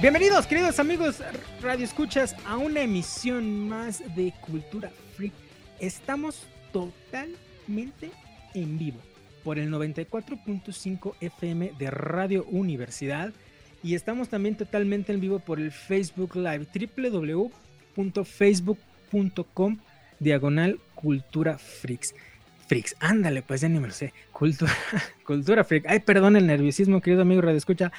Bienvenidos, queridos amigos Radio Escuchas, a una emisión más de Cultura Freak. Estamos totalmente en vivo por el 94.5 FM de Radio Universidad y estamos también totalmente en vivo por el Facebook Live www.facebook.com diagonal Cultura Freaks. Freaks, ándale, pues ya ni me lo sé. Cultura, Cultura Freak. Ay, perdón el nerviosismo, querido amigo Radio Escucha.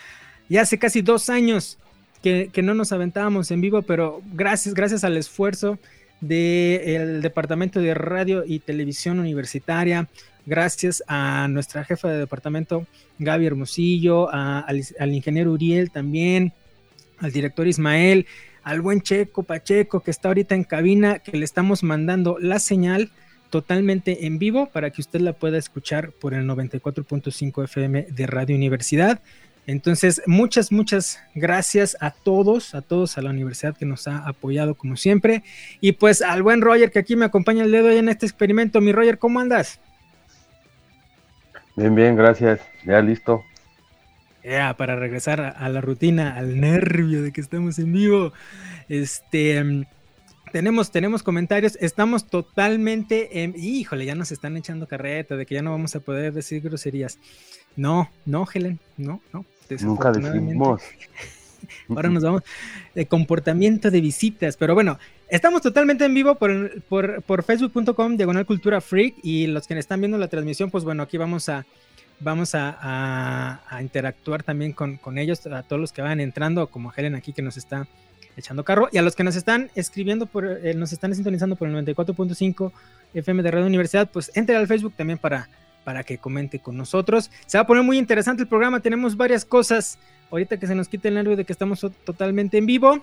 Ya hace casi dos años que, no nos aventábamos en vivo, pero gracias, gracias al esfuerzo del Departamento de Radio y Televisión Universitaria, gracias a nuestra jefa de departamento, Gaby Hermosillo, al, ingeniero Uriel también, al director Ismael, al buen Checo Pacheco que está ahorita en cabina, que le estamos mandando la señal totalmente en vivo para que usted la pueda escuchar por el 94.5 FM de Radio Universidad. Entonces, muchas, muchas gracias a todos, a todos, a la universidad que nos ha apoyado como siempre. Y pues al buen Roger que aquí me acompaña el dedo en este experimento. Mi Roger, ¿cómo andas? Bien, bien, gracias. Ya listo. Ya, para regresar a, la rutina, al nervio de que estamos en vivo. Este, mm, tenemos, tenemos comentarios. Estamos totalmente en... Híjole, ya nos están echando carreta de que ya no vamos a poder decir groserías. No, no, Helen, no, no. Nunca decimos. Ahora nos vamos de comportamiento de visitas, pero bueno, estamos totalmente en vivo por, por, facebook.com, diagonal cultura freak, y los que están viendo la transmisión, pues bueno, aquí vamos a, vamos a, interactuar también con, ellos, a todos los que van entrando, como Helen aquí que nos está echando carro, y a los que nos están escribiendo, por, eh, nos están sintonizando por el 94.5 FM de Radio Universidad, pues entre al Facebook también para para que comente con nosotros. Se va a poner muy interesante el programa, tenemos varias cosas. Ahorita que se nos quite el nervio de que estamos totalmente en vivo.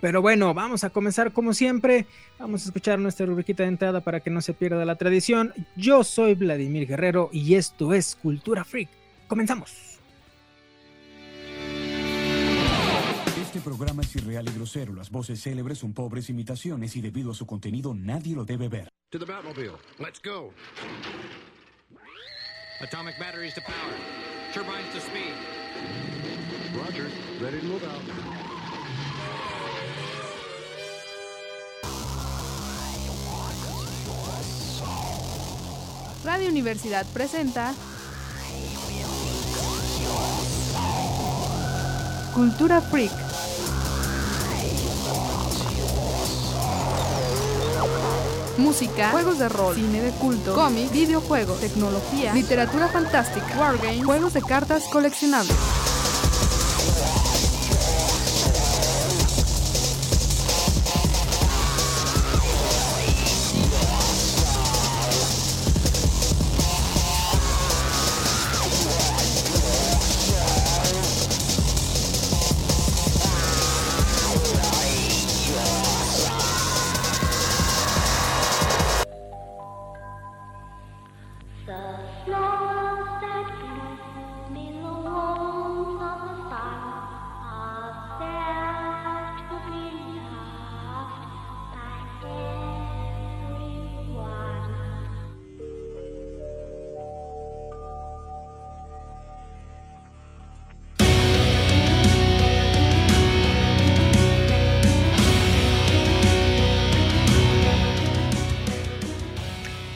Pero bueno, vamos a comenzar como siempre. Vamos a escuchar nuestra rubriquita de entrada para que no se pierda la tradición. Yo soy Vladimir Guerrero y esto es Cultura Freak. Comenzamos. Este programa es irreal y grosero. Las voces célebres son pobres imitaciones y debido a su contenido nadie lo debe ver. To the Batmobile. Let's go. Atomic batteries to power. Turbines to speed. Roger. Ready to move out. Radio Universidad presenta Cultura Freak. música, juegos de rol, cine de culto, cómics, videojuegos, tecnología, literatura fantástica, wargames, juegos de cartas coleccionables.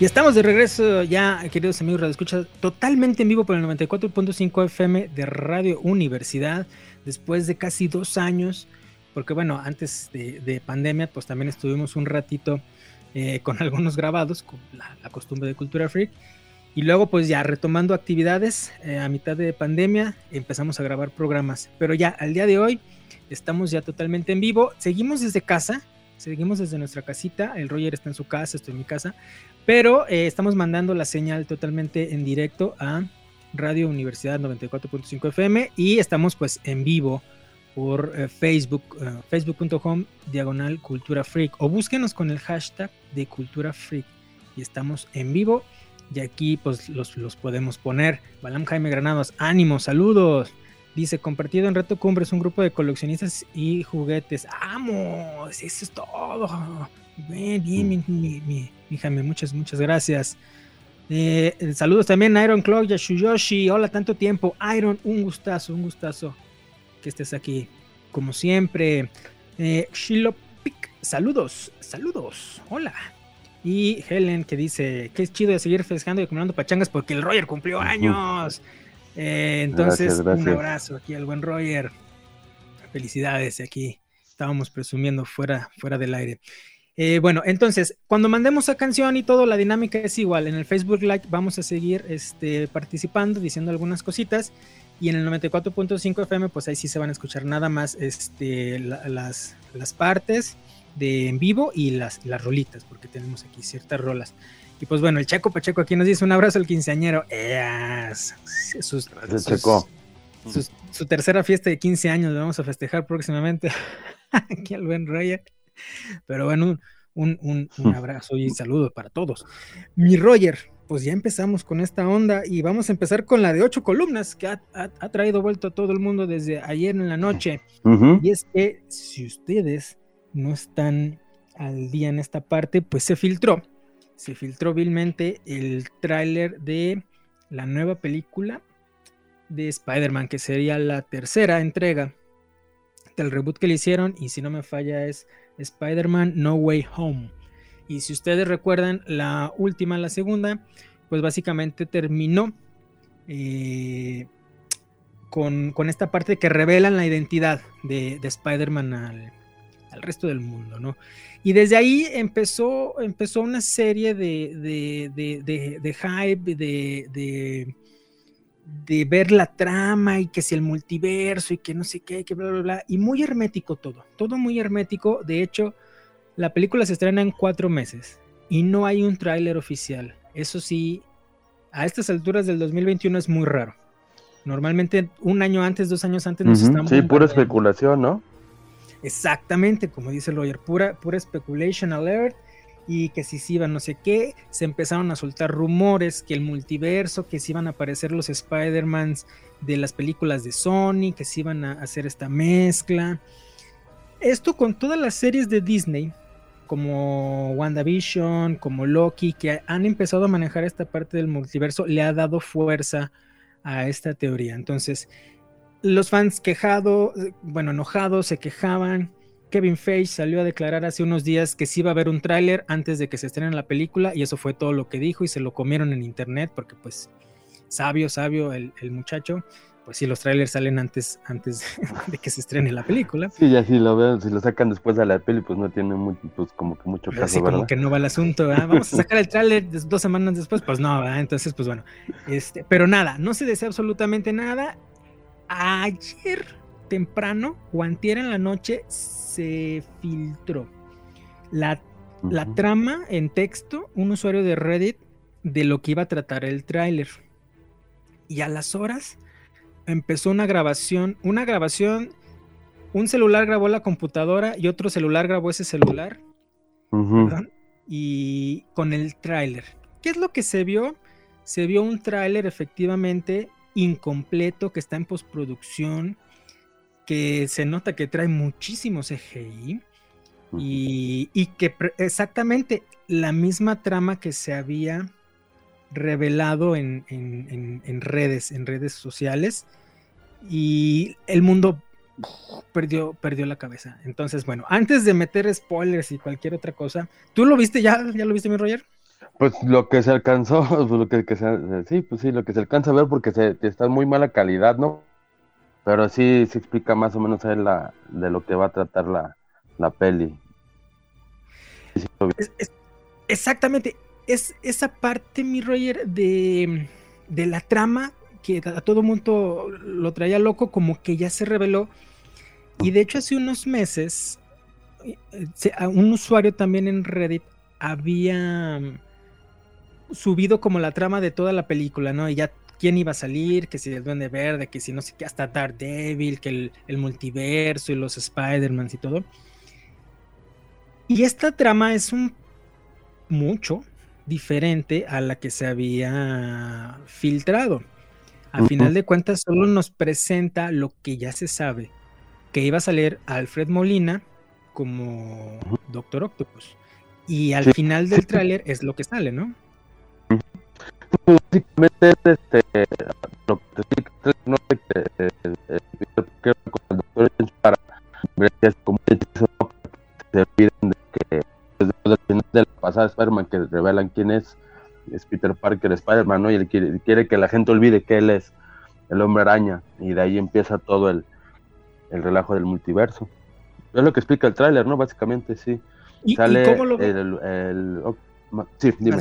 Y estamos de regreso ya, queridos amigos Radio Escucha, totalmente en vivo por el 94.5 FM de Radio Universidad, después de casi dos años, porque bueno, antes de, pandemia, pues también estuvimos un ratito eh, con algunos grabados, con la, costumbre de Cultura Freak, y luego pues ya retomando actividades eh, a mitad de pandemia, empezamos a grabar programas, pero ya al día de hoy estamos ya totalmente en vivo, seguimos desde casa, seguimos desde nuestra casita, el Roger está en su casa, estoy en mi casa, pero eh, estamos mandando la señal totalmente en directo a Radio Universidad 94.5 FM y estamos pues en vivo por eh, Facebook, eh, facebook.com diagonal cultura freak o búsquenos con el hashtag de cultura freak y estamos en vivo y aquí pues los, los podemos poner. Balam Jaime Granados, ánimo, saludos. Dice, compartido en Reto Cumbres, un grupo de coleccionistas y juguetes. ¡Vamos! Eso es todo. Bien, bien, mi, mi, mi, muchas, muchas gracias. Eh, saludos también a Iron Clock, Yashuyoshi. Hola, tanto tiempo. Iron, un gustazo, un gustazo que estés aquí. Como siempre. Eh, Shilopik, saludos, saludos. Hola. Y Helen que dice que es chido de seguir festejando y acumulando pachangas porque el Roger cumplió años. Eh, entonces, un abrazo aquí al buen Roger. Felicidades aquí. Estábamos presumiendo fuera, fuera del aire. Eh, bueno, entonces, cuando mandemos a canción y todo, la dinámica es igual. En el Facebook Live vamos a seguir este, participando, diciendo algunas cositas. Y en el 94.5 FM, pues ahí sí se van a escuchar nada más este, las, las partes de en vivo y las, las rolitas, porque tenemos aquí ciertas rolas. Y pues bueno, el Chaco Pacheco aquí nos dice un abrazo al quinceañero. Sus, su tercera fiesta de 15 años la vamos a festejar próximamente. aquí al buen Roger. Pero bueno, un, un, un, abrazo y saludo para todos. Mi Roger, pues ya empezamos con esta onda y vamos a empezar con la de ocho columnas que ha, ha, traído vuelto a todo el mundo desde ayer en la noche. Y es que si ustedes no están al día en esta parte, pues se filtró se filtró vilmente el tráiler de la nueva película de Spider-Man, que sería la tercera entrega del reboot que le hicieron, y si no me falla es Spider-Man No Way Home. Y si ustedes recuerdan, la última, la segunda, pues básicamente terminó eh, con, esta parte que revelan la identidad de, de Spider-Man al, al resto del mundo, ¿no? Y desde ahí empezó, empezó una serie de, de, hype, de, de, ver la trama y que si el multiverso y que no sé qué, que bla, bla, bla. Y muy hermético todo, todo muy hermético. De hecho, la película se estrena en cuatro meses y no hay un tráiler oficial. Eso sí, a estas alturas del 2021 es muy raro. Normalmente un año antes, dos años antes nos estamos... Sí, pura especulación, ¿no? Exactamente, como dice el lawyer, pura, pura speculation alert y que si se iban no sé qué, se empezaron a soltar rumores que el multiverso, que si iban a aparecer los Spider-Mans de las películas de Sony, que se iban a hacer esta mezcla. Esto con todas las series de Disney, como WandaVision, como Loki, que han empezado a manejar esta parte del multiverso, le ha dado fuerza a esta teoría. Entonces, los fans quejados, bueno, enojados, se quejaban. Kevin Feige salió a declarar hace unos días que sí iba a haber un tráiler antes de que se estrene la película y eso fue todo lo que dijo y se lo comieron en internet porque pues sabio, sabio el, muchacho. Pues sí, los trailers salen antes, antes de que se estrene la película. Sí, ya si lo ven, si lo sacan después de la peli, pues no tiene mucho, pues como que mucho caso, sí, como que no va el asunto, Vamos a sacar el tráiler dos semanas después, pues no, Entonces, pues bueno, este, pero nada, no se desea absolutamente nada ayer temprano o antier en la noche se filtró la, trama en texto, un usuario de Reddit, de lo que iba a tratar el tráiler. Y a las horas empezó una grabación, una grabación, un celular grabó la computadora y otro celular grabó ese celular. Y con el tráiler. ¿Qué es lo que se vio? Se vio un tráiler efectivamente incompleto, que está en postproducción, que se nota que trae muchísimo CGI y, y que exactamente la misma trama que se había revelado en, en, redes, en redes sociales, y el mundo perdió, perdió la cabeza. Entonces, bueno, antes de meter spoilers y cualquier otra cosa, ¿tú lo viste ya? ¿Ya lo viste, mi Roger? Pues lo que se alcanzó, pues lo que, se, sí, pues sí, lo que se alcanza a ver porque se, está en muy mala calidad, ¿no? Pero sí se explica más o menos la, de lo que va a tratar la, la peli. exactamente, es esa parte, mi Roger, de, de la trama que a todo mundo lo traía loco, como que ya se reveló. Y de hecho hace unos meses, eh, un usuario también en Reddit había subido como la trama de toda la película, ¿no? Y ya quién iba a salir, que si el Duende Verde, que si no sé qué, hasta Daredevil, que el, multiverso y los Spider-Man y todo. Y esta trama es un mucho diferente a la que se había filtrado. A final de cuentas, solo nos presenta lo que ya se sabe, que iba a salir Alfred Molina como Doctor Octopus. Y al final del tráiler es lo que sale, ¿no? Básicamente este, lo que te explica no sé que el doctor para como se olviden de que desde el final de la pasada Spider-Man que revelan quién es, es Peter Parker Spider-Man, ¿no? Y él quiere, quiere, que la gente olvide que él es el hombre araña, y de ahí empieza todo el, el relajo del multiverso. Es lo que explica el tráiler, ¿no? Básicamente, sí. ¿Y, Sale cómo lo... el, el oh, sí, dime.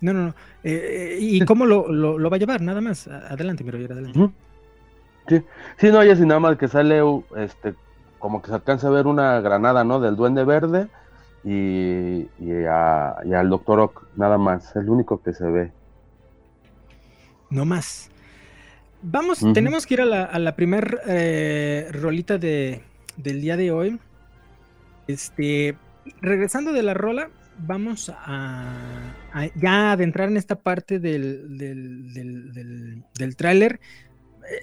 No, no, no. Eh, ¿Y cómo lo, lo, lo, va a llevar? Nada más. Adelante, miro, adelante. Uh -huh. Sí, sí, no, ya sin nada más que sale, este, como que se alcanza a ver una granada, ¿no? Del Duende Verde y, y, a, y al Doctor Ock, nada más, es lo único que se ve. No más. Vamos, uh -huh. tenemos que ir a la, a la primer eh, rolita de, del día de hoy. Este, regresando de la rola, vamos a, a ya adentrar en esta parte del, del, del, tráiler.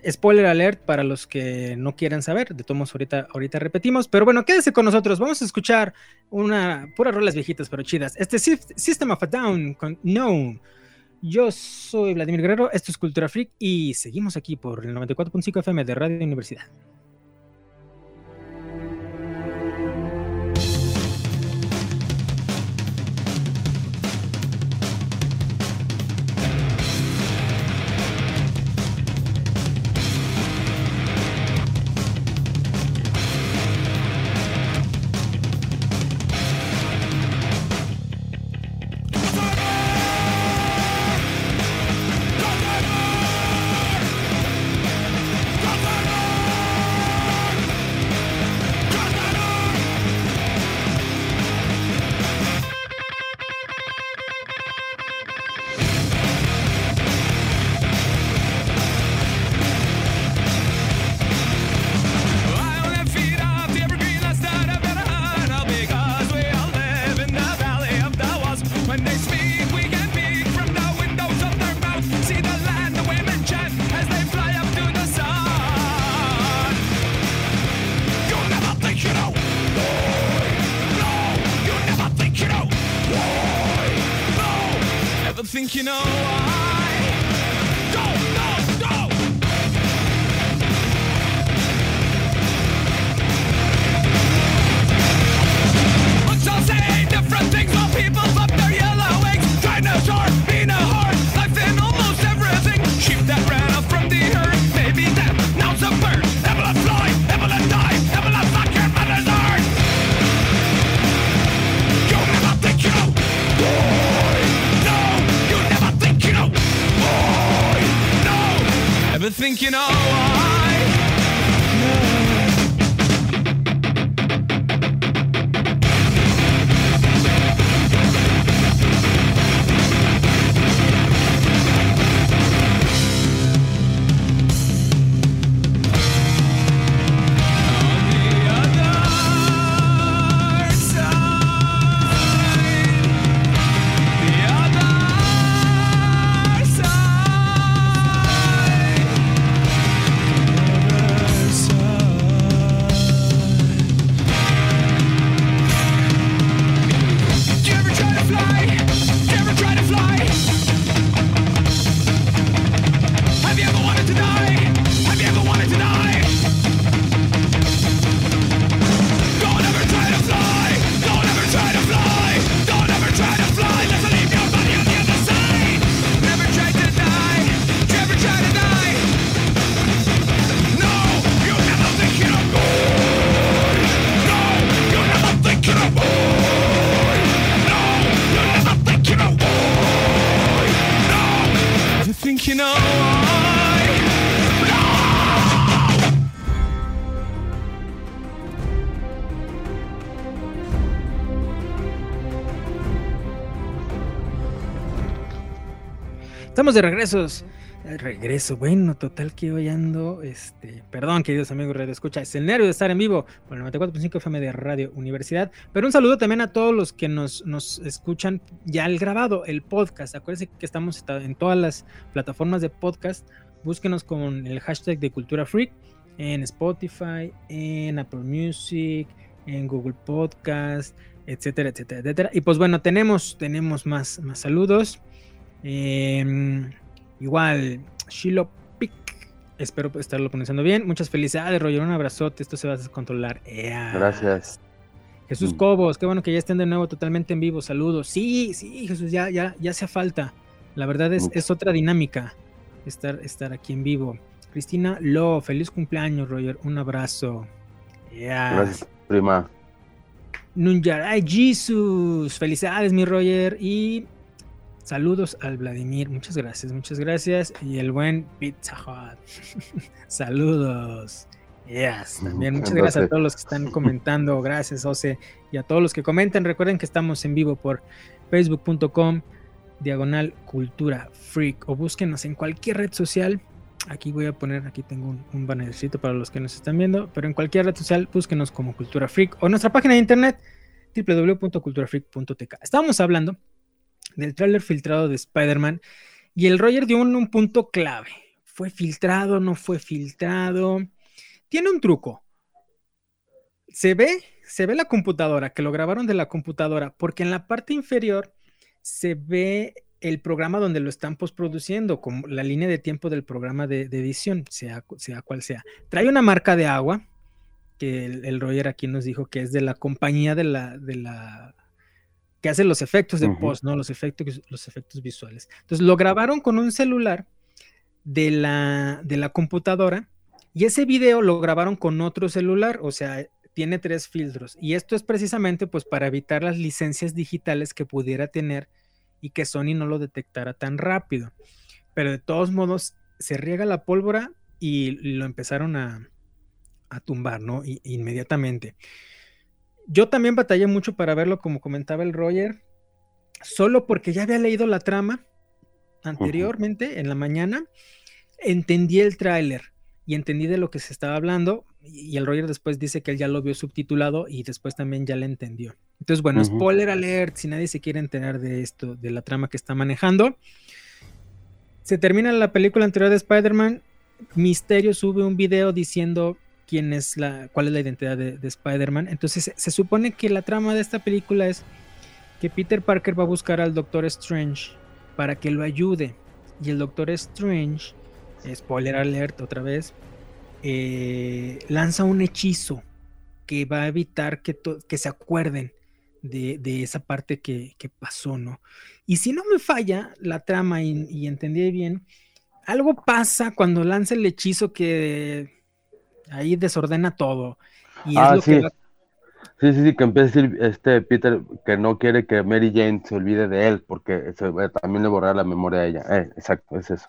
Spoiler alert para los que no quieran saber, de todos ahorita, ahorita repetimos, pero bueno, quédese con nosotros, vamos a escuchar una puras rolas viejitas pero chidas. Este System of a Down con No. Yo soy Vladimir Guerrero, esto es Cultura Freak y seguimos aquí por el 94.5 FM de Radio Universidad. De regresos. Regreso, bueno, total que hoy ando, este, perdón, queridos amigos Radio Escucha, es el nervio de estar en vivo por el 94.5 FM de Radio Universidad, pero un saludo también a todos los que nos, nos escuchan ya el grabado, el podcast, acuérdense que estamos en todas las plataformas de podcast, búsquenos con el hashtag de Cultura Freak en Spotify, en Apple Music, en Google Podcast, etcétera, etcétera, etcétera. Y pues bueno, tenemos, tenemos más, más saludos. Em, igual, Shilo Pic, espero estarlo pronunciando bien. Muchas felicidades, Roger, un abrazote, esto se va a descontrolar. Gracias. Jesús Mm. Cobos, qué bueno que ya estén de nuevo totalmente en vivo. Saludos. Sí, sí, Jesús, ya, ya, ya hace falta. La verdad es, es otra dinámica estar, estar aquí en vivo. Cristina Lo, feliz cumpleaños, Roger. Un abrazo. Ya. Gracias, prima. Nunyaray Jesus. Felicidades, mi Roger. Y saludos al Vladimir. Muchas gracias, muchas gracias. Y el buen Pizza Hut. saludos. Yes, también muchas gracias a todos los que están comentando. Gracias, Ose. Y a todos los que comenten. Recuerden que estamos en vivo por facebook.com diagonal cultura freak o búsquenos en cualquier red social. Aquí voy a poner, aquí tengo un, un bannercito para los que nos están viendo, pero en cualquier red social búsquenos como Cultura Freak o nuestra página de internet www.culturafreak.tk. Estábamos hablando del tráiler filtrado de Spider-Man y el Roger dio un, un punto clave. ¿Fue filtrado? ¿No fue filtrado? Tiene un truco. Se ve, se ve la computadora, que lo grabaron de la computadora, porque en la parte inferior se ve el programa donde lo están postproduciendo, como la línea de tiempo del programa de, edición, sea, sea cual sea. Trae una marca de agua, que el, el Roger aquí nos dijo que es de la compañía de la, de la que hace los efectos de post, ¿no? Los efectos, los efectos visuales. Entonces lo grabaron con un celular de la, de la computadora y ese video lo grabaron con otro celular, o sea, tiene tres filtros. Y esto es precisamente pues para evitar las licencias digitales que pudiera tener y que Sony no lo detectara tan rápido. Pero de todos modos, se riega la pólvora y lo empezaron a, a tumbar, ¿no? Inmediatamente. Yo también batallé mucho para verlo, como comentaba el Roger, solo porque ya había leído la trama anteriormente, en la mañana, entendí el tráiler y entendí de lo que se estaba hablando y el Roger después dice que él ya lo vio subtitulado y después también ya le entendió. Entonces, bueno, spoiler alert, si nadie se quiere enterar de esto, de la trama que está manejando. Se termina la película anterior de Spider-Man, Misterio sube un video diciendo quién es la, cuál es la identidad de, de Spider-Man. Entonces se, supone que la trama de esta película es que Peter Parker va a buscar al Doctor Strange para que lo ayude. Y el Doctor Strange, spoiler alert otra vez, eh, lanza un hechizo que va a evitar que, que se acuerden de, de esa parte que, que pasó, ¿no? Y si no me falla la trama y entendí bien, algo pasa cuando lanza el hechizo que ahí desordena todo. Y es Ah, lo sí. que Sí, sí, sí, que empieza a decir este Peter que no quiere que Mary Jane se olvide de él porque se, eh, también le borra la memoria a ella. Eh, exacto, es eso.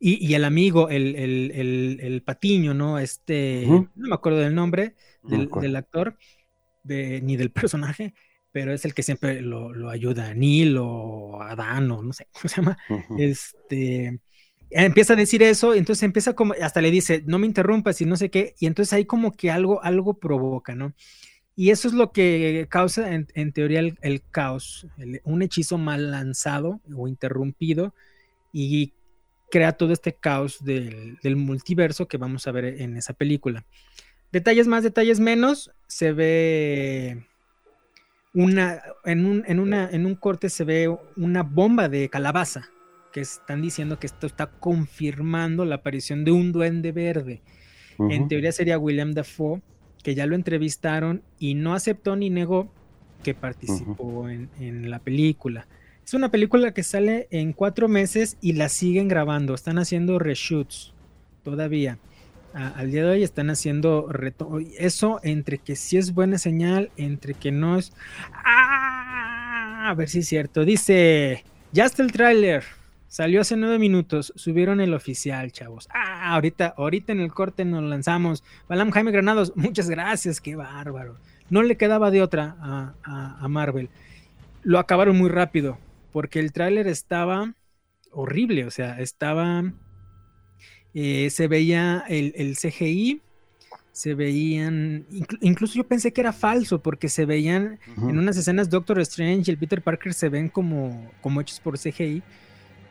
Y, y el amigo, el, el, el, el patiño, ¿no? Este, no me acuerdo del nombre del, actor, de- ni del personaje, pero es el que siempre lo, lo ayuda, Neil o Adán, o no sé cómo se llama. Este, empieza a decir eso, entonces empieza como, hasta le dice, no me interrumpas y no sé qué, y entonces ahí como que algo, algo provoca, ¿no? Y eso es lo que causa en, teoría el, caos, un hechizo mal lanzado o interrumpido y crea todo este caos del, del multiverso que vamos a ver en esa película. Detalles más, detalles menos, se ve una, en un, en una, en un corte se ve una bomba de calabaza, que están diciendo que esto está confirmando la aparición de un duende verde. En teoría sería William Dafoe, que ya lo entrevistaron y no aceptó ni negó que participó en, en la película. Es una película que sale en cuatro meses y la siguen grabando. Están haciendo reshoots todavía. A- al día de hoy están haciendo reto Eso entre que sí es buena señal, entre que no es. ¡Ah! A ver si es cierto. Dice: Ya está el tráiler. Salió hace nueve minutos. Subieron el oficial, chavos. Ah, ahorita, ahorita en el corte nos lanzamos. Balam Jaime Granados, muchas gracias, qué bárbaro. No le quedaba de otra a, a- a Marvel. Lo acabaron muy rápido, porque el tráiler estaba horrible, o sea, estaba... eh, se veía el, el CGI, se veían... inclu- incluso yo pensé que era falso, porque se veían en unas escenas Doctor Strange y el Peter Parker se ven como, como hechos por CGI.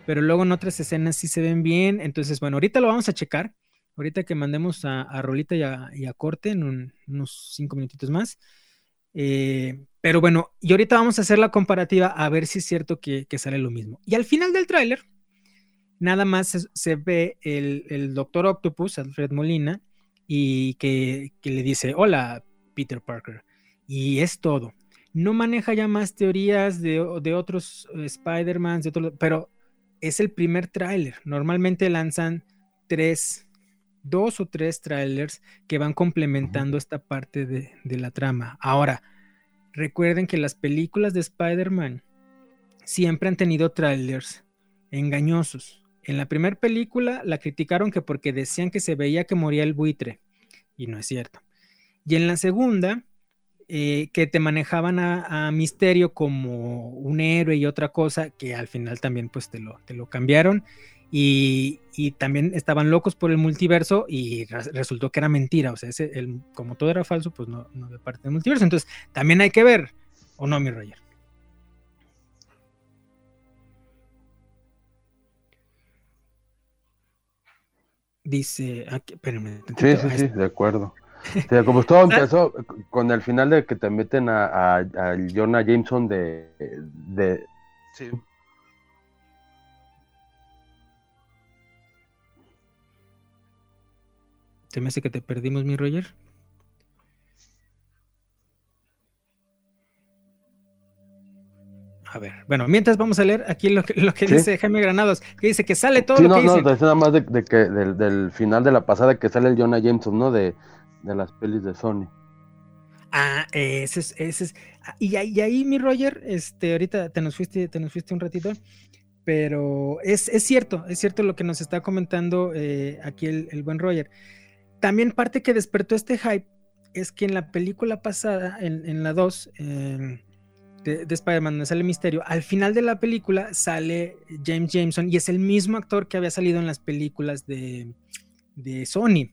Pero luego en otras escenas sí se ven bien. Entonces, bueno, ahorita lo vamos a checar. Ahorita que mandemos a, a Rolita y a, y a Corte en un- unos cinco minutitos más. Eh, pero bueno, y ahorita vamos a hacer la comparativa a ver si es cierto que, que sale lo mismo. Y al final del tráiler, nada más se, se ve el, el Doctor Octopus, Alfred Molina, y que, que le dice, hola, Peter Parker. Y es todo. No maneja ya más teorías de, de otros eh, Spider-Man, pero es el primer tráiler. Normalmente lanzan tres, dos o tres trailers que van complementando esta parte de, de la trama. Ahora, recuerden que las películas de Spider-Man siempre han tenido trailers engañosos. En la primera película la criticaron que porque decían que se veía que moría el buitre, y no es cierto. Y en la segunda, eh, que te manejaban a, a Misterio como un héroe y otra cosa, que al final también pues te lo, te lo cambiaron. Y, y también estaban locos por el multiverso y re- resultó que era mentira. O sea, ese, el, como todo era falso, pues no, no de parte del multiverso. Entonces, también hay que ver, ¿o no, mi Roger? Dice, aquí, espérenme, Sí, sí, sí, de acuerdo. Como todo empezó con el final de que te meten a, a, a Jonah Jameson de, de sí, Se me hace que te perdimos, mi Roger. A ver, bueno, mientras vamos a leer aquí lo que, lo que Sí. dice Jaime Granados, que dice que sale todo Sí, lo no, que no, dice. decía nada más de, de que del, del final de la pasada que sale el Jonah Jameson, ¿no? De, de las pelis de Sony. Ah, ese es, ese es. ah, Y ahí, ahí, mi Roger, este, ahorita te nos fuiste, te nos fuiste un ratito, pero es, es cierto, es cierto lo que nos está comentando eh, aquí el, buen Roger. También parte que despertó este hype es que en la película pasada, en, la 2, eh, de, de Spider-Man, sale Misterio, al final de la película sale James Jameson y es el mismo actor que había salido en las películas de, de Sony.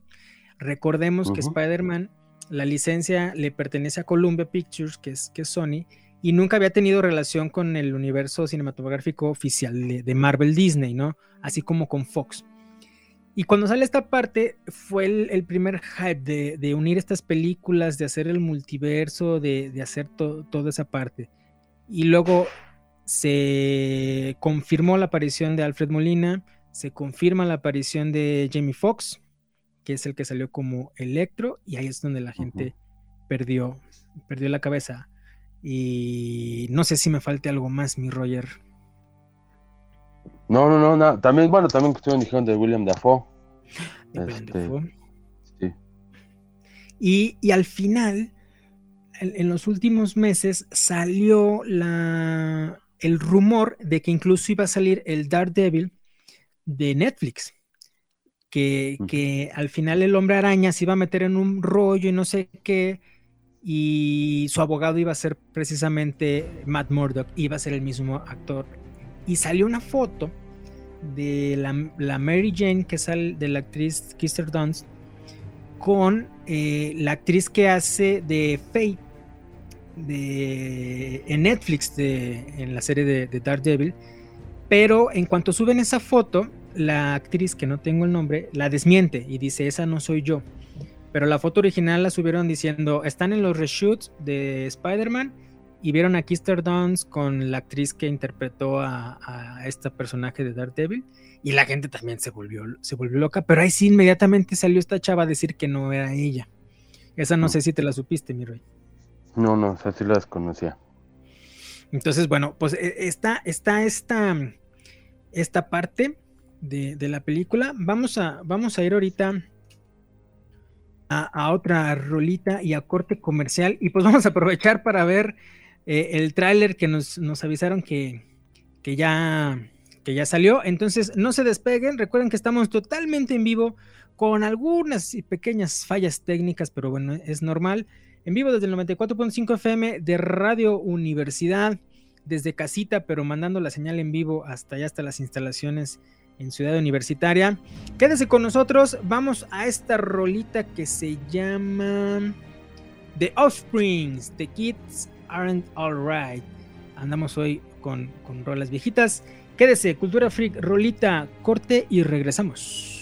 Recordemos que. Spider-Man, la licencia le pertenece a Columbia Pictures, que es, que es Sony, y nunca había tenido relación con el universo cinematográfico oficial de, de Marvel Disney, ¿no? Así como con Fox. Y cuando sale esta parte, fue el, el primer hype de, de unir estas películas, de hacer el multiverso, de, de hacer to- toda esa parte. Y luego se confirmó la aparición de Alfred Molina, se confirma la aparición de Jamie Foxx, que es el que salió como Electro, y ahí es donde la gente perdió, perdió la cabeza. Y no sé si me falte algo más, mi Roger. No, no, no, no. También, bueno, también que estuvieron dijeron de William Dafoe. de Willem Este, Dafoe. Sí. Y, y al final, en, en los últimos meses, salió la, el rumor de que incluso iba a salir el Daredevil de Netflix. Que, al final el hombre araña se iba a meter en un rollo y no sé qué. Y su abogado iba a ser precisamente Matt Murdock, iba a ser el mismo actor. Y salió una foto de la, la Mary Jane que sale de la actriz Kirsten Dunst con eh, la actriz que hace de Faye de, en Netflix de, en la serie de, de Daredevil. Pero en cuanto suben esa foto, la actriz que no tengo el nombre la desmiente y dice: Esa no soy yo. Pero la foto original la subieron diciendo: Están en los reshoots de Spider-Man y vieron a Kirsten Dunst con la actriz que interpretó a, a este personaje de Daredevil y la gente también se volvió, se volvió loca, pero ahí sí inmediatamente salió esta chava a decir que no era ella. Esa no No. sé si te la supiste, mi rey. No, no, o sea, sí lo desconocía. Entonces, bueno, pues eh, está, está esta, esta parte de, la película. Vamos a, vamos a ir ahorita a, a otra rolita y a corte comercial. Y pues vamos a aprovechar para ver eh, el tráiler que nos, nos avisaron que, que, ya, que ya salió. Entonces, no se despeguen. Recuerden que estamos totalmente en vivo con algunas y pequeñas fallas técnicas, pero bueno, es normal. En vivo desde el 94.5 FM de Radio Universidad, desde casita, pero mandando la señal en vivo hasta allá, hasta las instalaciones en Ciudad Universitaria. Quédese con nosotros, vamos a esta rolita que se llama The Offsprings, The Kids Aren't Alright. Andamos hoy con, con rolas viejitas Quédese, Cultura Freak, rolita, corte y regresamos.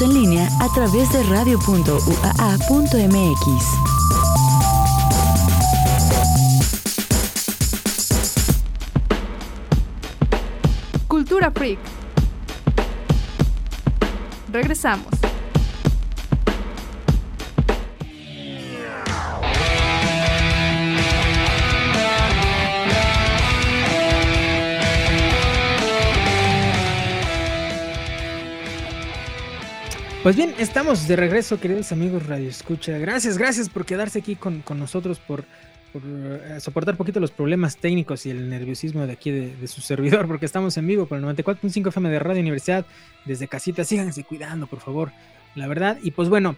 En línea a través de radio.uaa.mx. Cultura Freak. Regresamos. Pues bien, estamos de regreso, queridos amigos Radio Escucha. Gracias, gracias por quedarse aquí con, con nosotros, por, por, eh, soportar un poquito los problemas técnicos y el nerviosismo de aquí de, de su servidor, porque estamos en vivo por el 94.5 FM de Radio Universidad desde casita. Síganse cuidando, por favor, la verdad. Y pues bueno,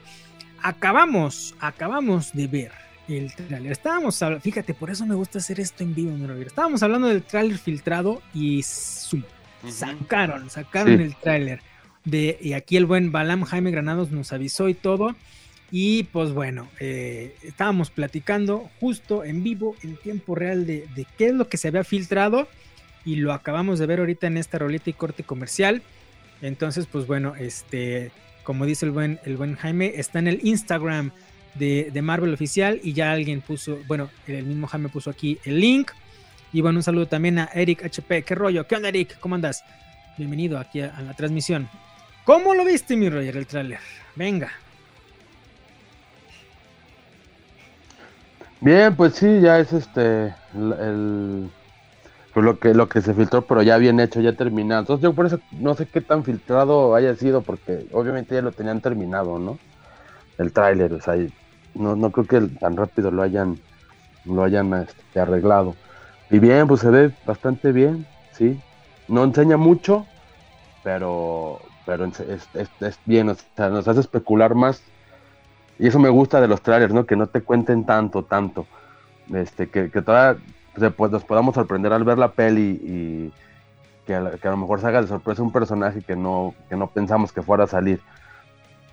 acabamos, acabamos de ver el tráiler. Estábamos, fíjate, por eso me gusta hacer esto en vivo, mi Roger. Estábamos hablando del tráiler filtrado y zoom, sacaron, sacaron Sí. el tráiler. De, y aquí el buen Balam Jaime Granados nos avisó y todo. Y pues bueno, eh, estábamos platicando justo en vivo, en tiempo real, de, qué es lo que se había filtrado. Y lo acabamos de ver ahorita en esta roleta y corte comercial. Entonces, pues bueno, este, como dice el buen, el buen Jaime, está en el Instagram de, de Marvel Oficial. Y ya alguien puso, bueno, el mismo Jaime puso aquí el link. Y bueno, un saludo también a Eric HP. ¿Qué rollo? ¿Qué onda, Eric? ¿Cómo andas? Bienvenido aquí a la transmisión. ¿Cómo lo viste, mi Roger, el tráiler? Venga. Bien, pues sí, ya es este el, pues lo que lo que se filtró, pero ya bien hecho, ya terminado. Entonces yo por eso no sé qué tan filtrado haya sido, porque obviamente ya lo tenían terminado, ¿no? El tráiler, o sea, no, no creo que tan rápido lo hayan lo hayan este, arreglado. Y bien, pues se ve bastante bien, sí. No enseña mucho, pero, pero es, es- es bien, o sea, nos hace especular más. Y eso me gusta de los trailers, ¿no? Que no te cuenten tanto, tanto. Este, que, que todavía pues, nos podamos sorprender al ver la peli y que a, que a lo mejor salga de sorpresa un personaje que no, que no pensamos que fuera a salir.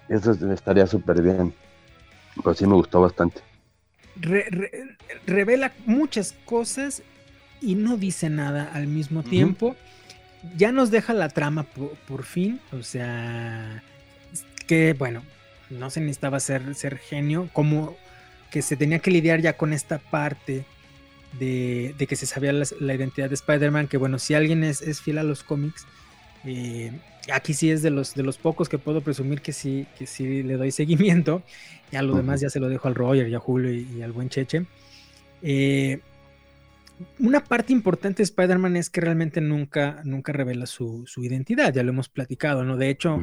Eso es- estaría súper bien. Pues sí me gustó bastante. Re- re- revela muchas cosas y no dice nada al mismo tiempo. Ya nos deja la trama por, por fin. O sea, que bueno, no se necesitaba ser, ser genio, como que se tenía que lidiar ya con esta parte de, de que se sabía la, identidad de Spider-Man, que bueno, si alguien es, es fiel a los cómics, eh, aquí sí es de los, de los pocos que puedo presumir que sí, que sí le doy seguimiento. Ya lo demás ya se lo dejo al Roger y a Julio y, y al buen Cheche. Eh, una parte importante de Spider-Man es que realmente nunca, nunca revela su, su identidad, ya lo hemos platicado, ¿no? De hecho,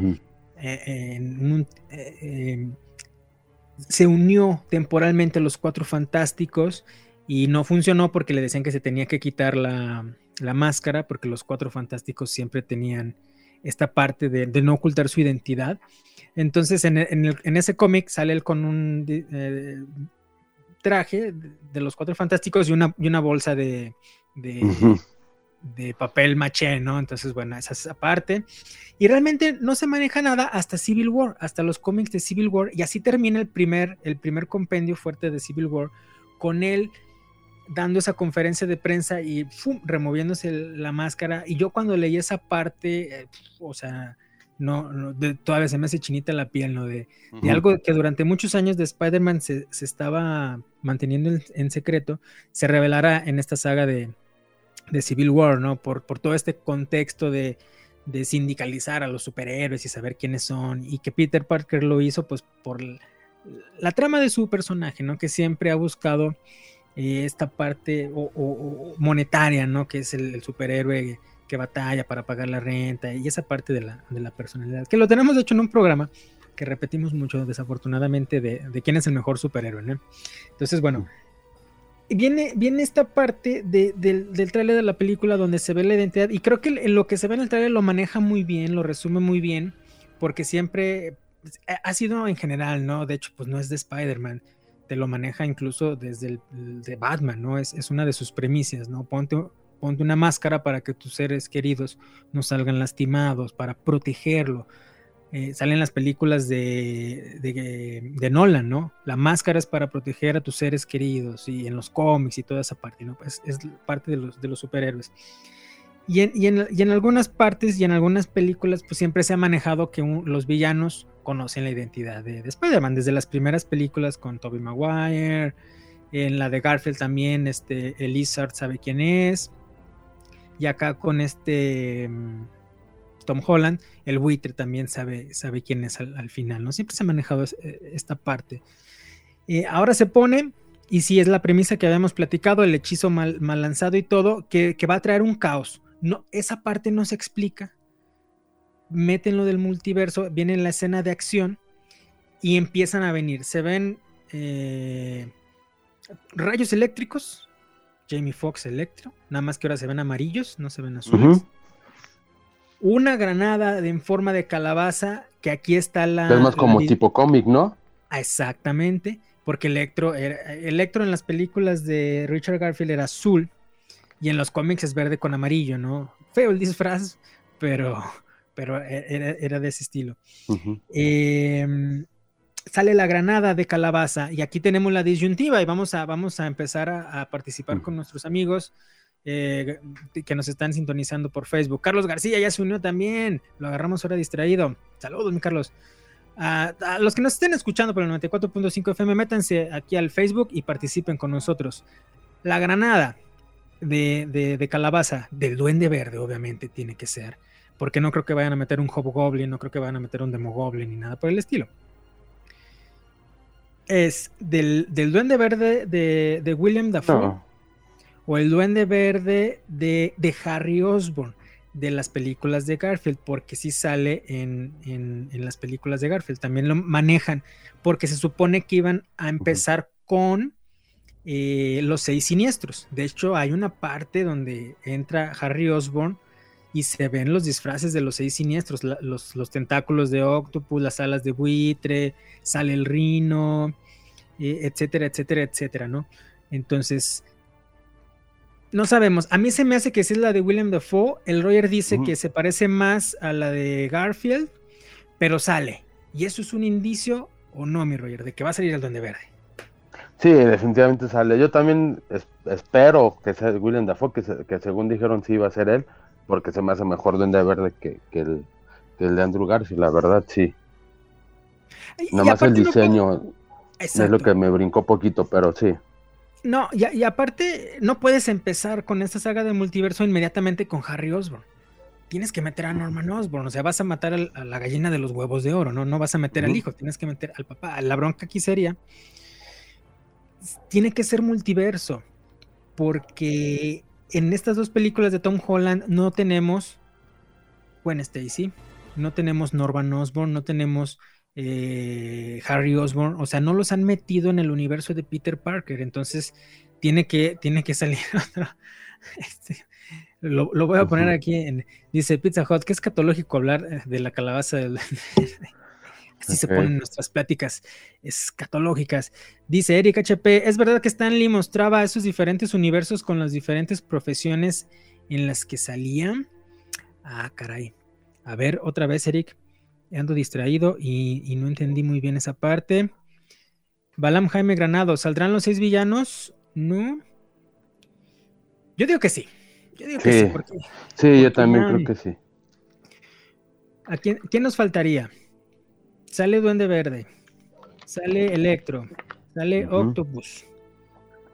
eh, en un- eh, eh, se unió temporalmente a los cuatro fantásticos y no funcionó porque le decían que se tenía que quitar la, la máscara porque los cuatro fantásticos siempre tenían esta parte de, de no ocultar su identidad. Entonces en, en el- en ese cómic sale él con un eh, traje de, los cuatro fantásticos y una, y una bolsa de, de, papel maché, ¿no? Entonces, bueno, esa es esa parte. Y realmente no se maneja nada hasta Civil War, hasta los cómics de Civil War, y así termina el primer, el primer compendio fuerte de Civil War, con él dando esa conferencia de prensa y ¡fum! removiéndose la máscara. Y yo cuando leí esa parte, eh, o sea, no, no, de- todavía se me hace chinita la piel, ¿no? De, de algo que durante muchos años de Spider-Man se, se estaba manteniendo en, en secreto, se revelara en esta saga de, de Civil War, ¿no? Por, por todo este contexto de, de sindicalizar a los superhéroes y saber quiénes son, y que Peter Parker lo hizo, pues, por la trama de su personaje, ¿no? Que siempre ha buscado eh, esta parte o, o- o monetaria, ¿no? Que es el, el superhéroe que batalla para pagar la renta y esa parte de la, de la personalidad, que lo tenemos de hecho en un programa que repetimos mucho desafortunadamente de, de quién es el mejor superhéroe, ¿no? Entonces, bueno, viene, viene esta parte de- del, del tráiler de la película donde se ve la identidad y creo que lo que se ve en el tráiler lo maneja muy bien, lo resume muy bien, porque siempre pues, ha- sido en general, ¿no? De hecho, pues no es de Spider-Man, te lo maneja incluso desde el de Batman, ¿no? Es, es una de sus premisas, ¿no? Ponte, ponte una máscara para que tus seres queridos no salgan lastimados, para protegerlo. Eh, salen las películas de, de, de Nolan, ¿no? La máscara es para proteger a tus seres queridos y en los cómics y toda esa parte, ¿no? Pues es parte de los, de los superhéroes. Y en, y, en, y en algunas partes y en algunas películas, pues siempre se ha manejado que un- los villanos conocen la identidad de, de Spider-Man, desde las primeras películas con Tobey Maguire, en la de Garfield también, este, Elizard sabe quién es, y acá con este mm, Tom Holland, el buitre también sabe, sabe quién es al, al final, ¿no? Siempre se ha manejado eh, esta parte. Eh, ahora se pone, y si es la premisa que habíamos platicado, el hechizo mal, mal lanzado y todo, que, que va a traer un caos. No, esa parte no se explica. Meten lo del multiverso, viene la escena de acción y empiezan a venir. Se ven eh, rayos eléctricos, Jamie Foxx Electro, nada más que ahora se ven amarillos, no se ven azules. Una granada de- en forma de calabaza, que aquí está la... es más como tipo cómic, ¿no? Ah, Exactamente, porque Electro, era- Electro en las películas de Richard Garfield era azul y en los cómics es verde con amarillo, ¿no? Feo el disfraz, pero, pero e- era, era de ese estilo. Em, sale la granada de calabaza y aquí tenemos la disyuntiva y vamos a, vamos a empezar a, a participar con nuestros amigos eh, que nos están sintonizando por Facebook. Carlos García ya se unió también, lo agarramos ahora distraído. Saludos, mi Carlos. A, a los que nos estén escuchando por el 94.5 FM, métanse aquí al Facebook y participen con nosotros. La granada de, de- de calabaza, del duende verde, obviamente, tiene que ser. Porque no creo que vayan a meter un Hobgoblin, no creo que vayan a meter un Demogoblin ni nada por el estilo. Es del, del duende verde de, de William Dafoe No. o el duende verde de, de Harry Osborn de las películas de Garfield, porque sí sale en, en- en las películas de Garfield, también lo manejan, porque se supone que iban a empezar con eh, los seis siniestros. De hecho, hay una parte donde entra Harry Osborn y se ven los disfraces de los seis siniestros, la- los, los tentáculos de octopus, las alas de buitre, sale el rino, eh, etcétera, etcétera, etcétera, ¿no? Entonces, no sabemos. A mí se me hace que sí es la de William Dafoe. El Roger dice que se parece más a la de Garfield, pero sale. Y eso es un indicio, o no, mi Roger, de que va a salir el Duende Verde. Sí, definitivamente sale. Yo también es- espero que sea William Dafoe, que, se- que según dijeron sí iba a ser él, porque se me hace mejor Duende Verde que, que el, que el de Andrew Garfield, la verdad sí. Y- y Nada más el no diseño es lo que me brincó poquito, pero sí. No, y, aparte, no puedes empezar con esta saga de multiverso inmediatamente con Harry Osborn. Tienes que meter a Norman Osborn, o sea, vas a matar al- a la gallina de los huevos de oro, ¿no? No vas a meter al hijo, tienes que meter al papá. La bronca aquí sería, tiene que ser multiverso, porque en estas dos películas de Tom Holland no tenemos Gwen Stacy, no tenemos Norman Osborn, no tenemos eh, Harry Osborn, o sea, no los han metido en el universo de Peter Parker, entonces tiene que, tiene que salir otro. Este, lo, lo voy a poner aquí en, dice Pizza Hut, que es catológico hablar eh, de la calabaza del... Así se Ok. ponen nuestras pláticas escatológicas. Dice Eric HP, es verdad que Stan Lee mostraba esos diferentes universos con las diferentes profesiones en las que salían. Ah, caray. A ver, otra vez, Eric. Ando distraído y, y no entendí muy bien esa parte. Balam Jaime Granado, ¿saldrán los seis villanos? No. Yo digo que sí. Yo digo que sí, Sí. porque Sí, yo también creo que sí. ¿a quién, quién nos faltaría? Sale Duende Verde, sale Electro, sale. Octopus,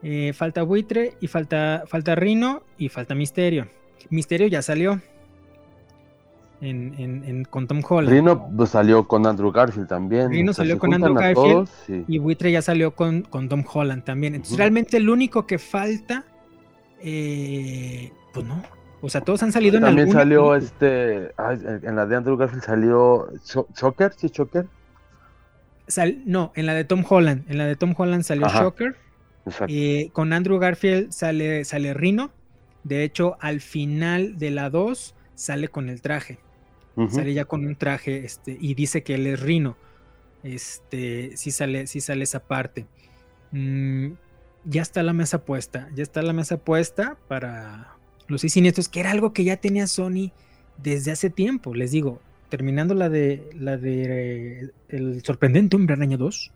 eh, falta Buitre y falta, falta Rino y falta Misterio. Misterio ya salió en, en- en- con Tom Holland. Rino pues, salió con Andrew Garfield también. Rino o sea, salió con Andrew Garfield todos, sí. Y Buitre ya salió con, con Tom Holland también. Entonces, realmente el único que falta, eh, pues no. O sea, todos han salido en También salió este, ay, en la de Andrew Garfield salió Choker, sí. Sal- no, en la de Tom Holland. En la de Tom Holland salió Ajá. Shocker. Exacto. Eh, con Andrew Garfield sale, sale Rino. De hecho, al final de la 2 sale con el traje. Sale ya con un traje este, y dice que él es Rino. Este, sí sale, sí sale esa parte. Mm, ya está la mesa puesta. Ya está la mesa puesta para los seis siniestros, que era algo que ya tenía Sony desde hace tiempo. Les digo, terminando la de la de eh, El sorprendente Hombre Araña 2,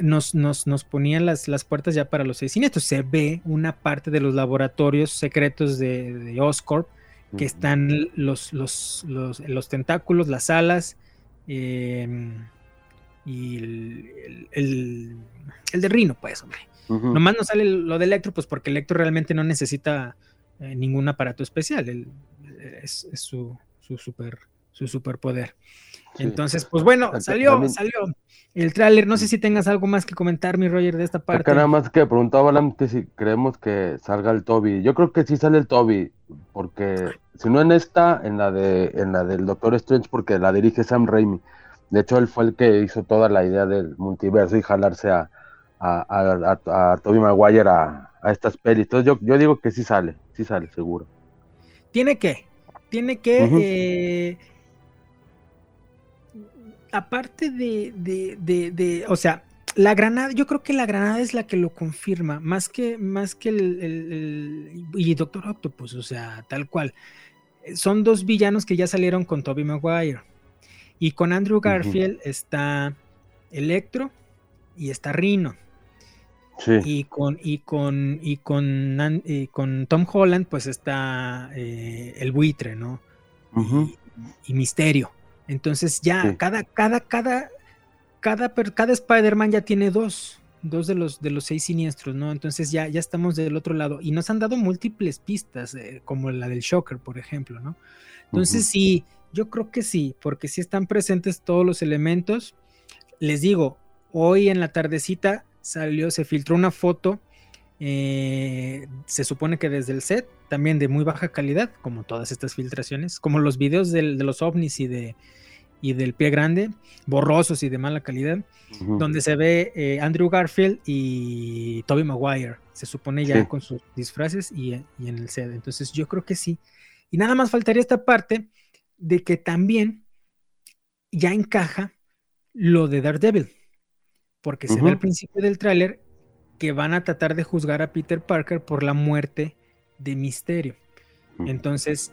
nos, nos, nos ponían las, las puertas ya para los seis siniestros. Se ve una parte de los laboratorios secretos de, de Oscorp que están los, los, los, los tentáculos, las alas eh, y el, el, el- el de Rino, pues, hombre. Ujú. Nomás no sale lo de Electro, pues porque Electro realmente no necesita eh, ningún aparato especial. él- es, es su, su super su superpoder. Sí. Entonces, pues bueno, salió, también- salió el tráiler. No sé si tengas algo más que comentar, mi Roger, de esta parte. Acá nada más que preguntaba Alan que si creemos que salga el Toby. Yo creo que sí sale el Toby, porque si no en esta, en la de en la del Doctor Strange, porque la dirige Sam Raimi. De hecho, él fue el que hizo toda la idea del multiverso y jalarse a, a, a, a, a Tobey Maguire a, a estas pelis. Entonces yo, yo digo que sí sale, sí sale, seguro. Tiene que, tiene que, eh, aparte de, de, de, de- o sea, la granada, yo creo que la granada es la que lo confirma, más que, más que el, el- el- y Doctor Octopus, o sea, tal cual. Son dos villanos que ya salieron con Tobey Maguire. Y con Andrew Garfield está Electro y está Rino. Sí, Y con, y con, y con, y con Tom Holland, pues está eh, el buitre, ¿no? Y, y Misterio. Entonces ya Sí. cada, cada, cada, cada, cada Spider-Man ya tiene dos, dos de los, de los seis siniestros, ¿no? Entonces ya, ya estamos del otro lado. Y nos han dado múltiples pistas, eh, como la del Shocker, por ejemplo, ¿no? Entonces sí, yo creo que sí, porque sí están presentes todos los elementos. Les digo, hoy en la tardecita salió, se filtró una foto, eh, se supone que desde el set, también de muy baja calidad, como todas estas filtraciones, como los videos del- de los ovnis y de, y del pie grande, borrosos y de mala calidad, donde se ve eh, Andrew Garfield y Toby Maguire, se supone ya Sí. con sus disfraces y, y en el set. Entonces yo creo que sí. Y nada más faltaría esta parte de que también ya encaja lo de Daredevil, porque se ve al principio del tráiler que van a tratar de juzgar a Peter Parker por la muerte de Misterio. Entonces,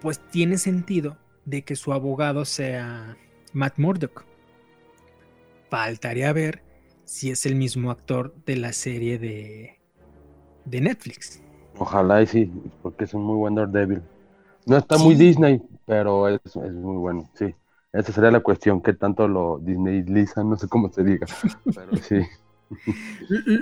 pues tiene sentido de que su abogado sea Matt Murdock. Faltaría ver si es el mismo actor de la serie de, de Netflix. Ojalá y sí, porque es un muy buen Daredevil. No está muy. Disney, pero es, es muy bueno, sí. Esa sería la cuestión, que tanto lo Disneyliza, no sé cómo se diga, pero sí.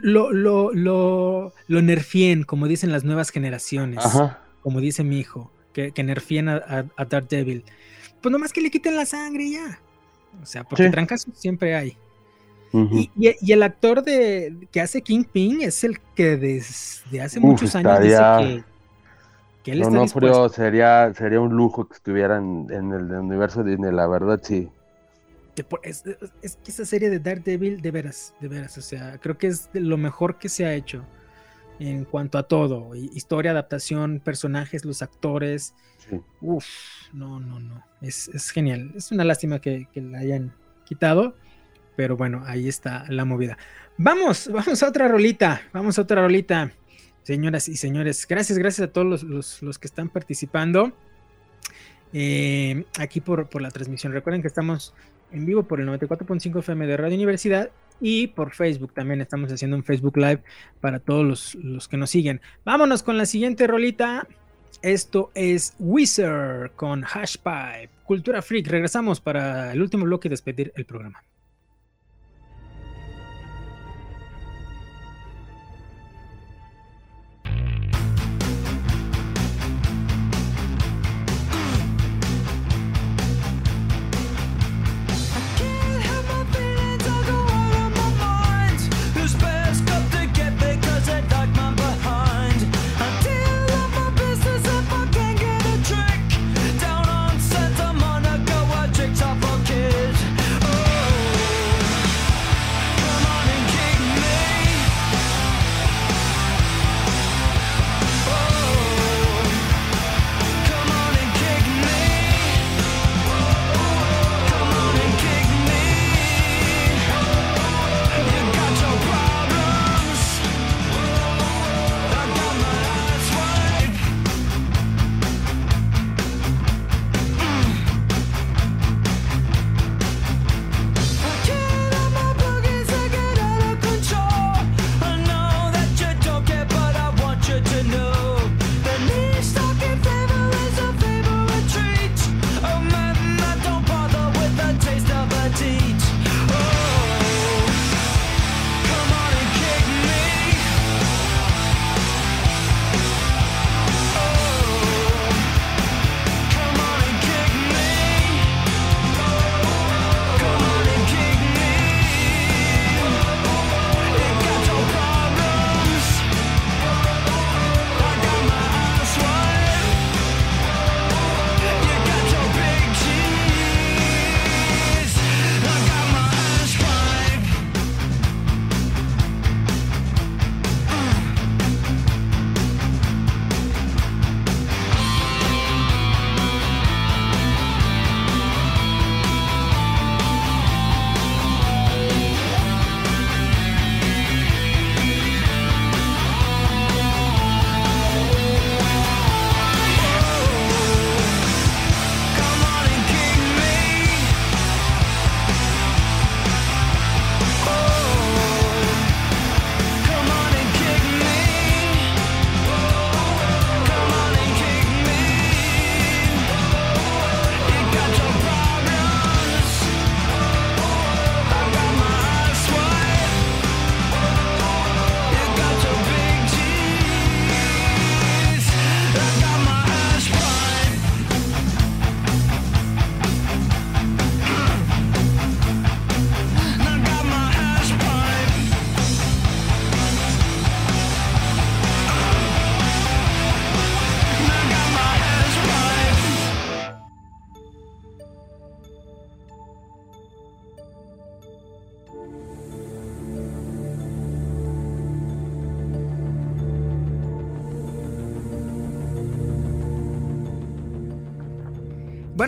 Lo, lo, lo, lo nerfien, como dicen las nuevas generaciones, Ajá. como dice mi hijo, que, que nerfien a, a, a Daredevil. Pues nomás que le quiten la sangre y ya. O sea, porque Sí. trancazos siempre hay. Y, y- y el actor de, que hace Kingpin es el que desde hace Uf, muchos años dice que, que No, no, pero sería, sería un lujo que estuviera en, el universo Disney, la verdad, sí. que es, que esa serie de Daredevil, de veras, de veras, o sea, creo que es de lo mejor que se ha hecho en cuanto a todo, hi- historia, adaptación, personajes, los actores, sí. uff, no, no, no, es, es genial, es una lástima que, que la hayan quitado, pero bueno, ahí está la movida. Vamos, vamos a otra rolita, vamos a otra rolita, señoras y señores, gracias, gracias a todos los, los- que están participando eh, aquí por, por la transmisión. Recuerden que estamos en vivo por el 94.5 FM de Radio Universidad y por Facebook también estamos haciendo un Facebook Live para todos los, los que nos siguen. Vámonos con la siguiente rolita. Esto es Wizard con Hashpipe, Cultura Freak. Regresamos para el último bloque y despedir el programa.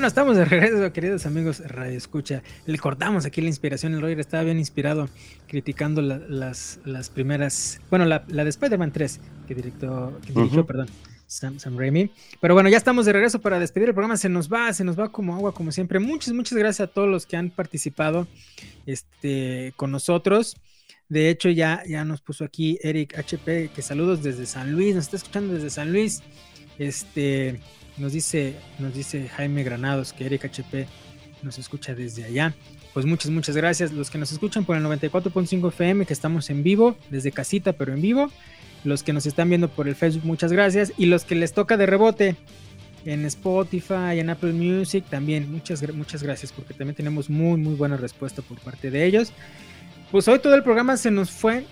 Bueno, estamos de regreso, queridos amigos Radio Escucha. Le cortamos aquí la inspiración. El Roger estaba bien inspirado criticando la- las, las primeras. Bueno, la, la de Spider-Man 3, que, directó, que dirigió, perdón, Sam, Sam Raimi. Pero bueno, ya estamos de regreso para despedir el programa. Se nos va, se nos va como agua, como siempre. Muchas, muchas gracias a todos los que han participado este, con nosotros. De hecho, ya, ya nos puso aquí Eric HP, que saludos desde San Luis, nos está escuchando desde San Luis. Este, nos dice, nos dice Jaime Granados que Eric HP nos escucha desde allá. Pues muchas, muchas gracias. Los que nos escuchan por el 94.5 FM, que estamos en vivo, desde casita, pero en vivo. Los que nos están viendo por el Facebook, muchas gracias. Y los que les toca de rebote en Spotify, en Apple Music, también muchas, muchas gracias, porque también tenemos muy, muy buena respuesta por parte de ellos. Pues hoy todo el programa se nos fue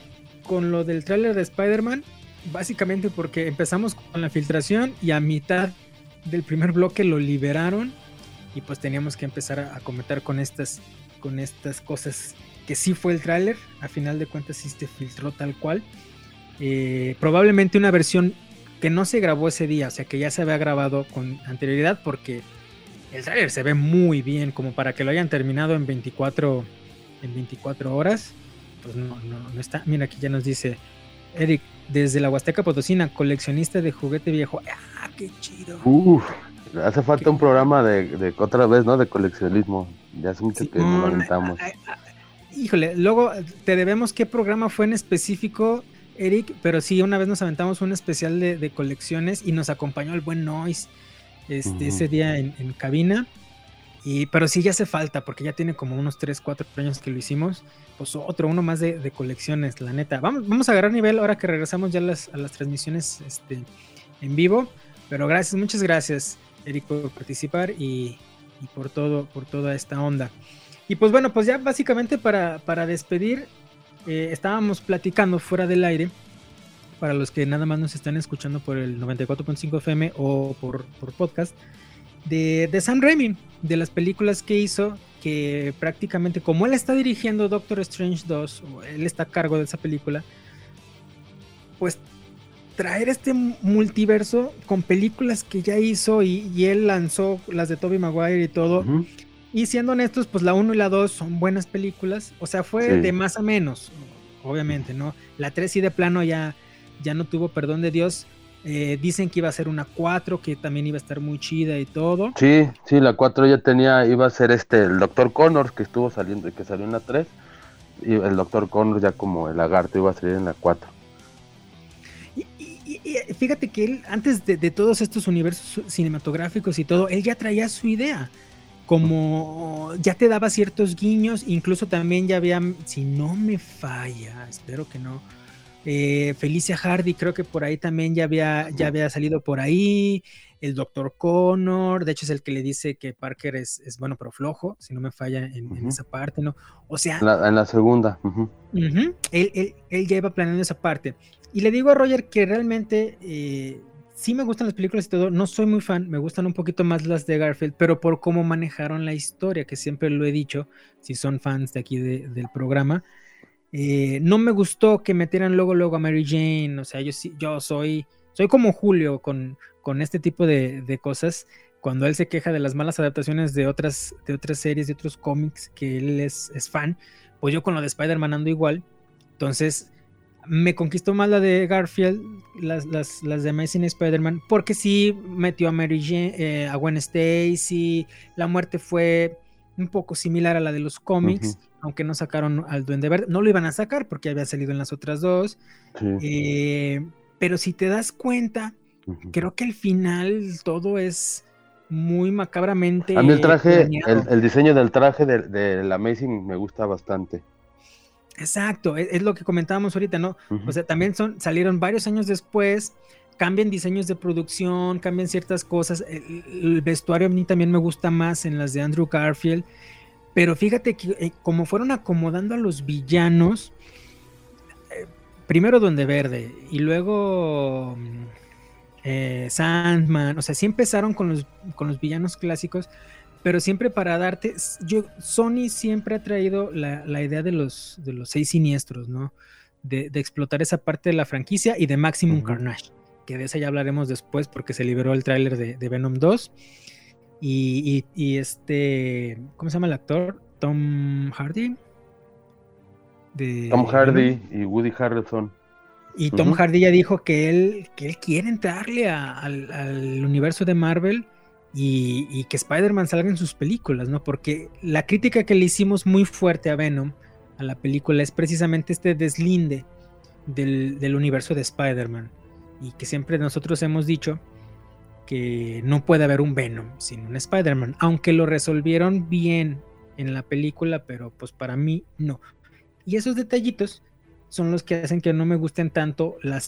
con lo del tráiler de Spider-Man, básicamente porque empezamos con la filtración y a mitad del primer bloque lo liberaron y pues teníamos que empezar a, comentar con estas, con estas cosas que sí fue el tráiler, a final de cuentas sí se filtró tal cual. Eh, probablemente una versión que no se grabó ese día, o sea que ya se había grabado con anterioridad porque el tráiler se ve muy bien como para que lo hayan terminado en 24 en 24 horas. Pues no, no, no está. Mira, aquí ya nos dice Eric, desde la Huasteca Potosina, coleccionista de juguete viejo. ¡Ah, qué chido! Uf, hace falta un programa de, de otra vez, ¿no? De coleccionismo. Ya hace mucho Sí, que no lo mm, aventamos. Híjole, luego te debemos qué programa fue en específico, Eric, pero sí, una vez nos aventamos un especial de, de colecciones y nos acompañó el buen Noise este, ese día en, en cabina. Y, pero sí ya hace falta, porque ya tiene como unos 3, 4 años que lo hicimos. Pues otro, uno más de, de colecciones, la neta. Vamos, vamos a agarrar nivel ahora que regresamos ya a las, a las transmisiones este, en vivo. Pero gracias, muchas gracias, Eric, por participar y, por todo, por toda esta onda. Y pues bueno, pues ya básicamente para, para despedir, eh, estábamos platicando fuera del aire, para los que nada más nos están escuchando por el 94.5 FM o por, por podcast, de, de Sam Raimi, de las películas que hizo, que prácticamente como él está dirigiendo Doctor Strange 2, o él está a cargo de esa película, pues traer este multiverso con películas que ya hizo y, y él lanzó las de Tobey Maguire y todo. Y siendo honestos, pues la 1 y la 2 son buenas películas. O sea, fue Sí. de más a menos, obviamente, ¿no? La 3 sí de plano ya, ya no tuvo perdón de Dios. Eh, dicen que iba a ser una 4, que también iba a estar muy chida y todo. Sí, sí, la 4 ya tenía, iba a ser este, el Dr. Connors que estuvo saliendo, que salió en la 3. Y el Dr. Connors ya como el lagarto iba a salir en la 4. Fíjate que él, antes de, de todos estos universos cinematográficos y todo, él ya traía su idea. Como ya te daba ciertos guiños, incluso también ya había, si no me falla, espero que no. eh, Felicia Hardy, creo que por ahí también ya había, ya había salido por ahí. El Dr. Connor, de hecho, es el que le dice que Parker es, es bueno, pero flojo, si no me falla en, esa parte, ¿no? O sea, En la, en la segunda. Él, él- él ya iba planeando esa parte. Y le digo a Roger que realmente eh, sí me gustan las películas y todo. No soy muy fan, me gustan un poquito más las de Garfield, pero por cómo manejaron la historia, que siempre lo he dicho, si son fans de aquí de- del programa. eh, no me gustó que metieran luego, luego a Mary Jane. O sea, yo, yo soy, soy como Julio con, con este tipo de, de cosas. Cuando él se queja de las malas adaptaciones de otras, de otras series, de otros cómics que él es, es fan, pues yo con lo de Spider-Man ando igual. Entonces, me conquistó más la de Garfield, las, las, las de Amazing Spider-Man, porque sí metió a Mary Jane, eh, a Gwen Stacy, la muerte fue un poco similar a la de los cómics, aunque no sacaron al Duende Verde, no lo iban a sacar porque había salido en las otras dos, Sí. eh, pero si te das cuenta, creo que al final todo es muy macabramente A mí el traje, el, el diseño del traje del del Amazing me gusta bastante. Exacto, es, es lo que comentábamos ahorita, ¿no? O sea, también son, salieron varios años después, cambian diseños de producción, cambian ciertas cosas. El, el vestuario a mí también me gusta más en las de Andrew Garfield. Pero fíjate que eh, como fueron acomodando a los villanos, eh, primero Duende Verde y luego mm, eh, Sandman, o sea, sí empezaron con los, con los villanos clásicos, pero siempre para darte, yo, Sony siempre ha traído la, la idea de los, de los seis siniestros, ¿no? De, de explotar esa parte de la franquicia y de Maximum Ujú. Carnage, que de esa ya hablaremos después porque se liberó el tráiler de, de Venom 2. y, y- y este, ¿cómo se llama el actor? Tom Hardy. De Tom Venom. Hardy y Woody Harrelson. Y Tom Ujú. Hardy ya dijo que él, que él quiere entrarle a- al, al universo de Marvel y, que Spider-Man salga en sus películas, ¿no? Porque la crítica que le hicimos muy fuerte a Venom, a la película, es precisamente este deslinde del, universo de Spider-Man. Y que siempre nosotros hemos dicho que no puede haber un Venom sin un Spider-Man, aunque lo resolvieron bien en la película, pero pues para mí no. Y esos detallitos son los que hacen que no me gusten tanto la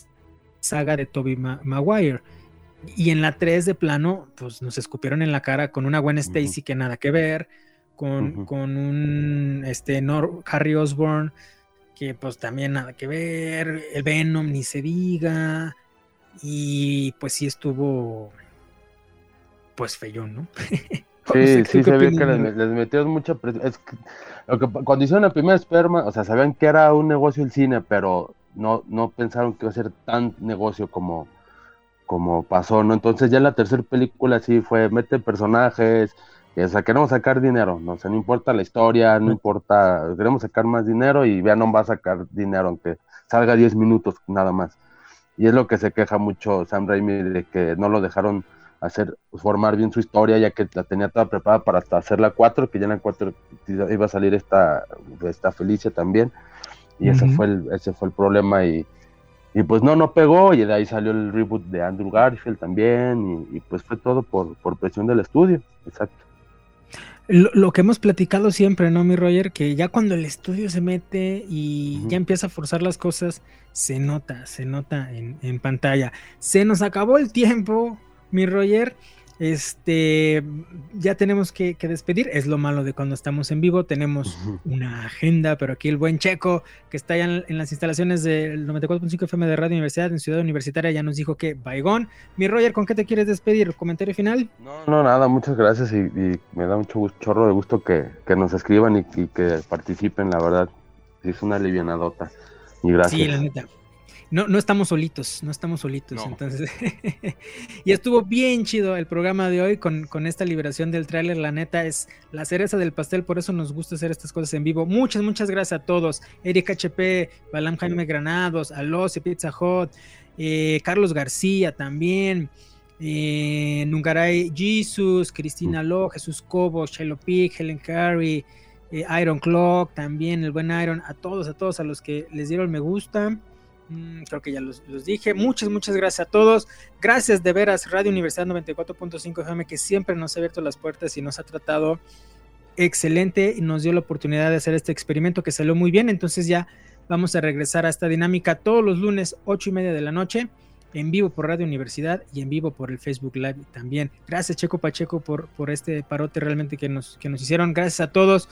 saga de Tobey Ma- Maguire. Y en la 3 de plano, pues nos escupieron en la cara con una Gwen Stacy que nada que ver, con, con un este, Nor- Harry Osborn que pues también nada que ver, el Venom ni se diga, y pues sí estuvo pues feyón, ¿no? Sí, ¿tú sí, se ve que les, les metieron mucha presión. Es que, lo que, cuando hicieron la primera esperma, o sea, sabían que era un negocio el cine, pero no, no pensaron que iba a ser tan negocio como, como pasó, ¿no? Entonces ya en la tercera película sí fue, mete personajes, y, o sea, queremos sacar dinero, ¿no? O sea, no importa la historia, no importa, queremos sacar más dinero y Venom va a sacar dinero, aunque salga 10 minutos nada más. Y es lo que se queja mucho Sam Raimi de que no lo dejaron hacer, formar bien su historia, ya que la tenía toda preparada para hasta hacer la 4, que ya en la 4 iba a salir esta, esta Felicia también. Y ese, fue el, ese fue el problema y, y pues no, no pegó y de ahí salió el reboot de Andrew Garfield también y, y pues fue todo por, por presión del estudio, exacto. Lo, lo que hemos platicado siempre, ¿no, mi Roger? Que ya cuando el estudio se mete y ya empieza a forzar las cosas, se nota, se nota en, en pantalla. Se nos acabó el tiempo, mi Roger. Este, ya tenemos que, que despedir. Es lo malo de cuando estamos en vivo. Tenemos una agenda, pero aquí el buen Checo, que está ya en, en las instalaciones del 94.5 FM de Radio Universidad en Ciudad Universitaria, ya nos dijo que Baigón. Mi Roger, ¿con qué te quieres despedir? ¿Comentario final? No, no, nada, muchas gracias y, y me da mucho gusto, chorro de gusto que, que nos escriban y, y que participen, la verdad. Es una alivianadota. Y gracias. Sí, la neta. No, no estamos solitos, no estamos solitos. No. Entonces, y estuvo bien chido el programa de hoy con, con esta liberación del tráiler. La neta es la cereza del pastel, por eso nos gusta hacer estas cosas en vivo. Muchas, muchas gracias a todos. Eric HP, Balam Jaime Granados, Alossi Pizza Hut, eh, Carlos García también. Eh, Nungaray Jesus, Cristina Lo, Jesús Cobo, Shiloh Pig, Helen Carey, eh, Iron Clock, también el buen Iron, a todos, a todos, a los que les dieron me gusta. Mm, creo que ya los, los dije. Muchas, muchas gracias a todos. Gracias de veras, Radio Universidad 94.5 FM, que siempre nos ha abierto las puertas y nos ha tratado excelente y nos dio la oportunidad de hacer este experimento que salió muy bien. Entonces ya vamos a regresar a esta dinámica todos los lunes, 8 y media de la noche, en vivo por Radio Universidad y en vivo por el Facebook Live también. Gracias Checo Pacheco por, por este parote realmente que nos, que nos hicieron. Gracias a todos.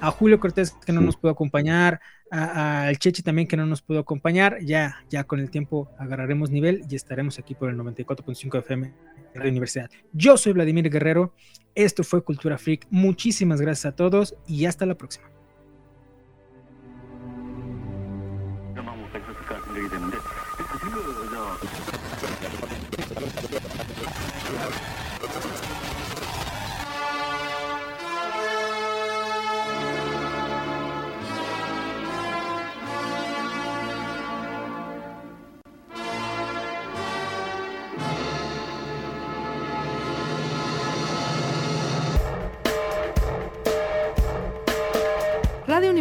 A Julio Cortés que no nos pudo acompañar, al Chechi también que no nos pudo acompañar. Ya, ya con el tiempo agarraremos nivel y estaremos aquí por el 94.5 FM de Radio Universidad. Yo soy Vladimir Guerrero. Esto fue Cultura Freak. Muchísimas gracias a todos y hasta la próxima.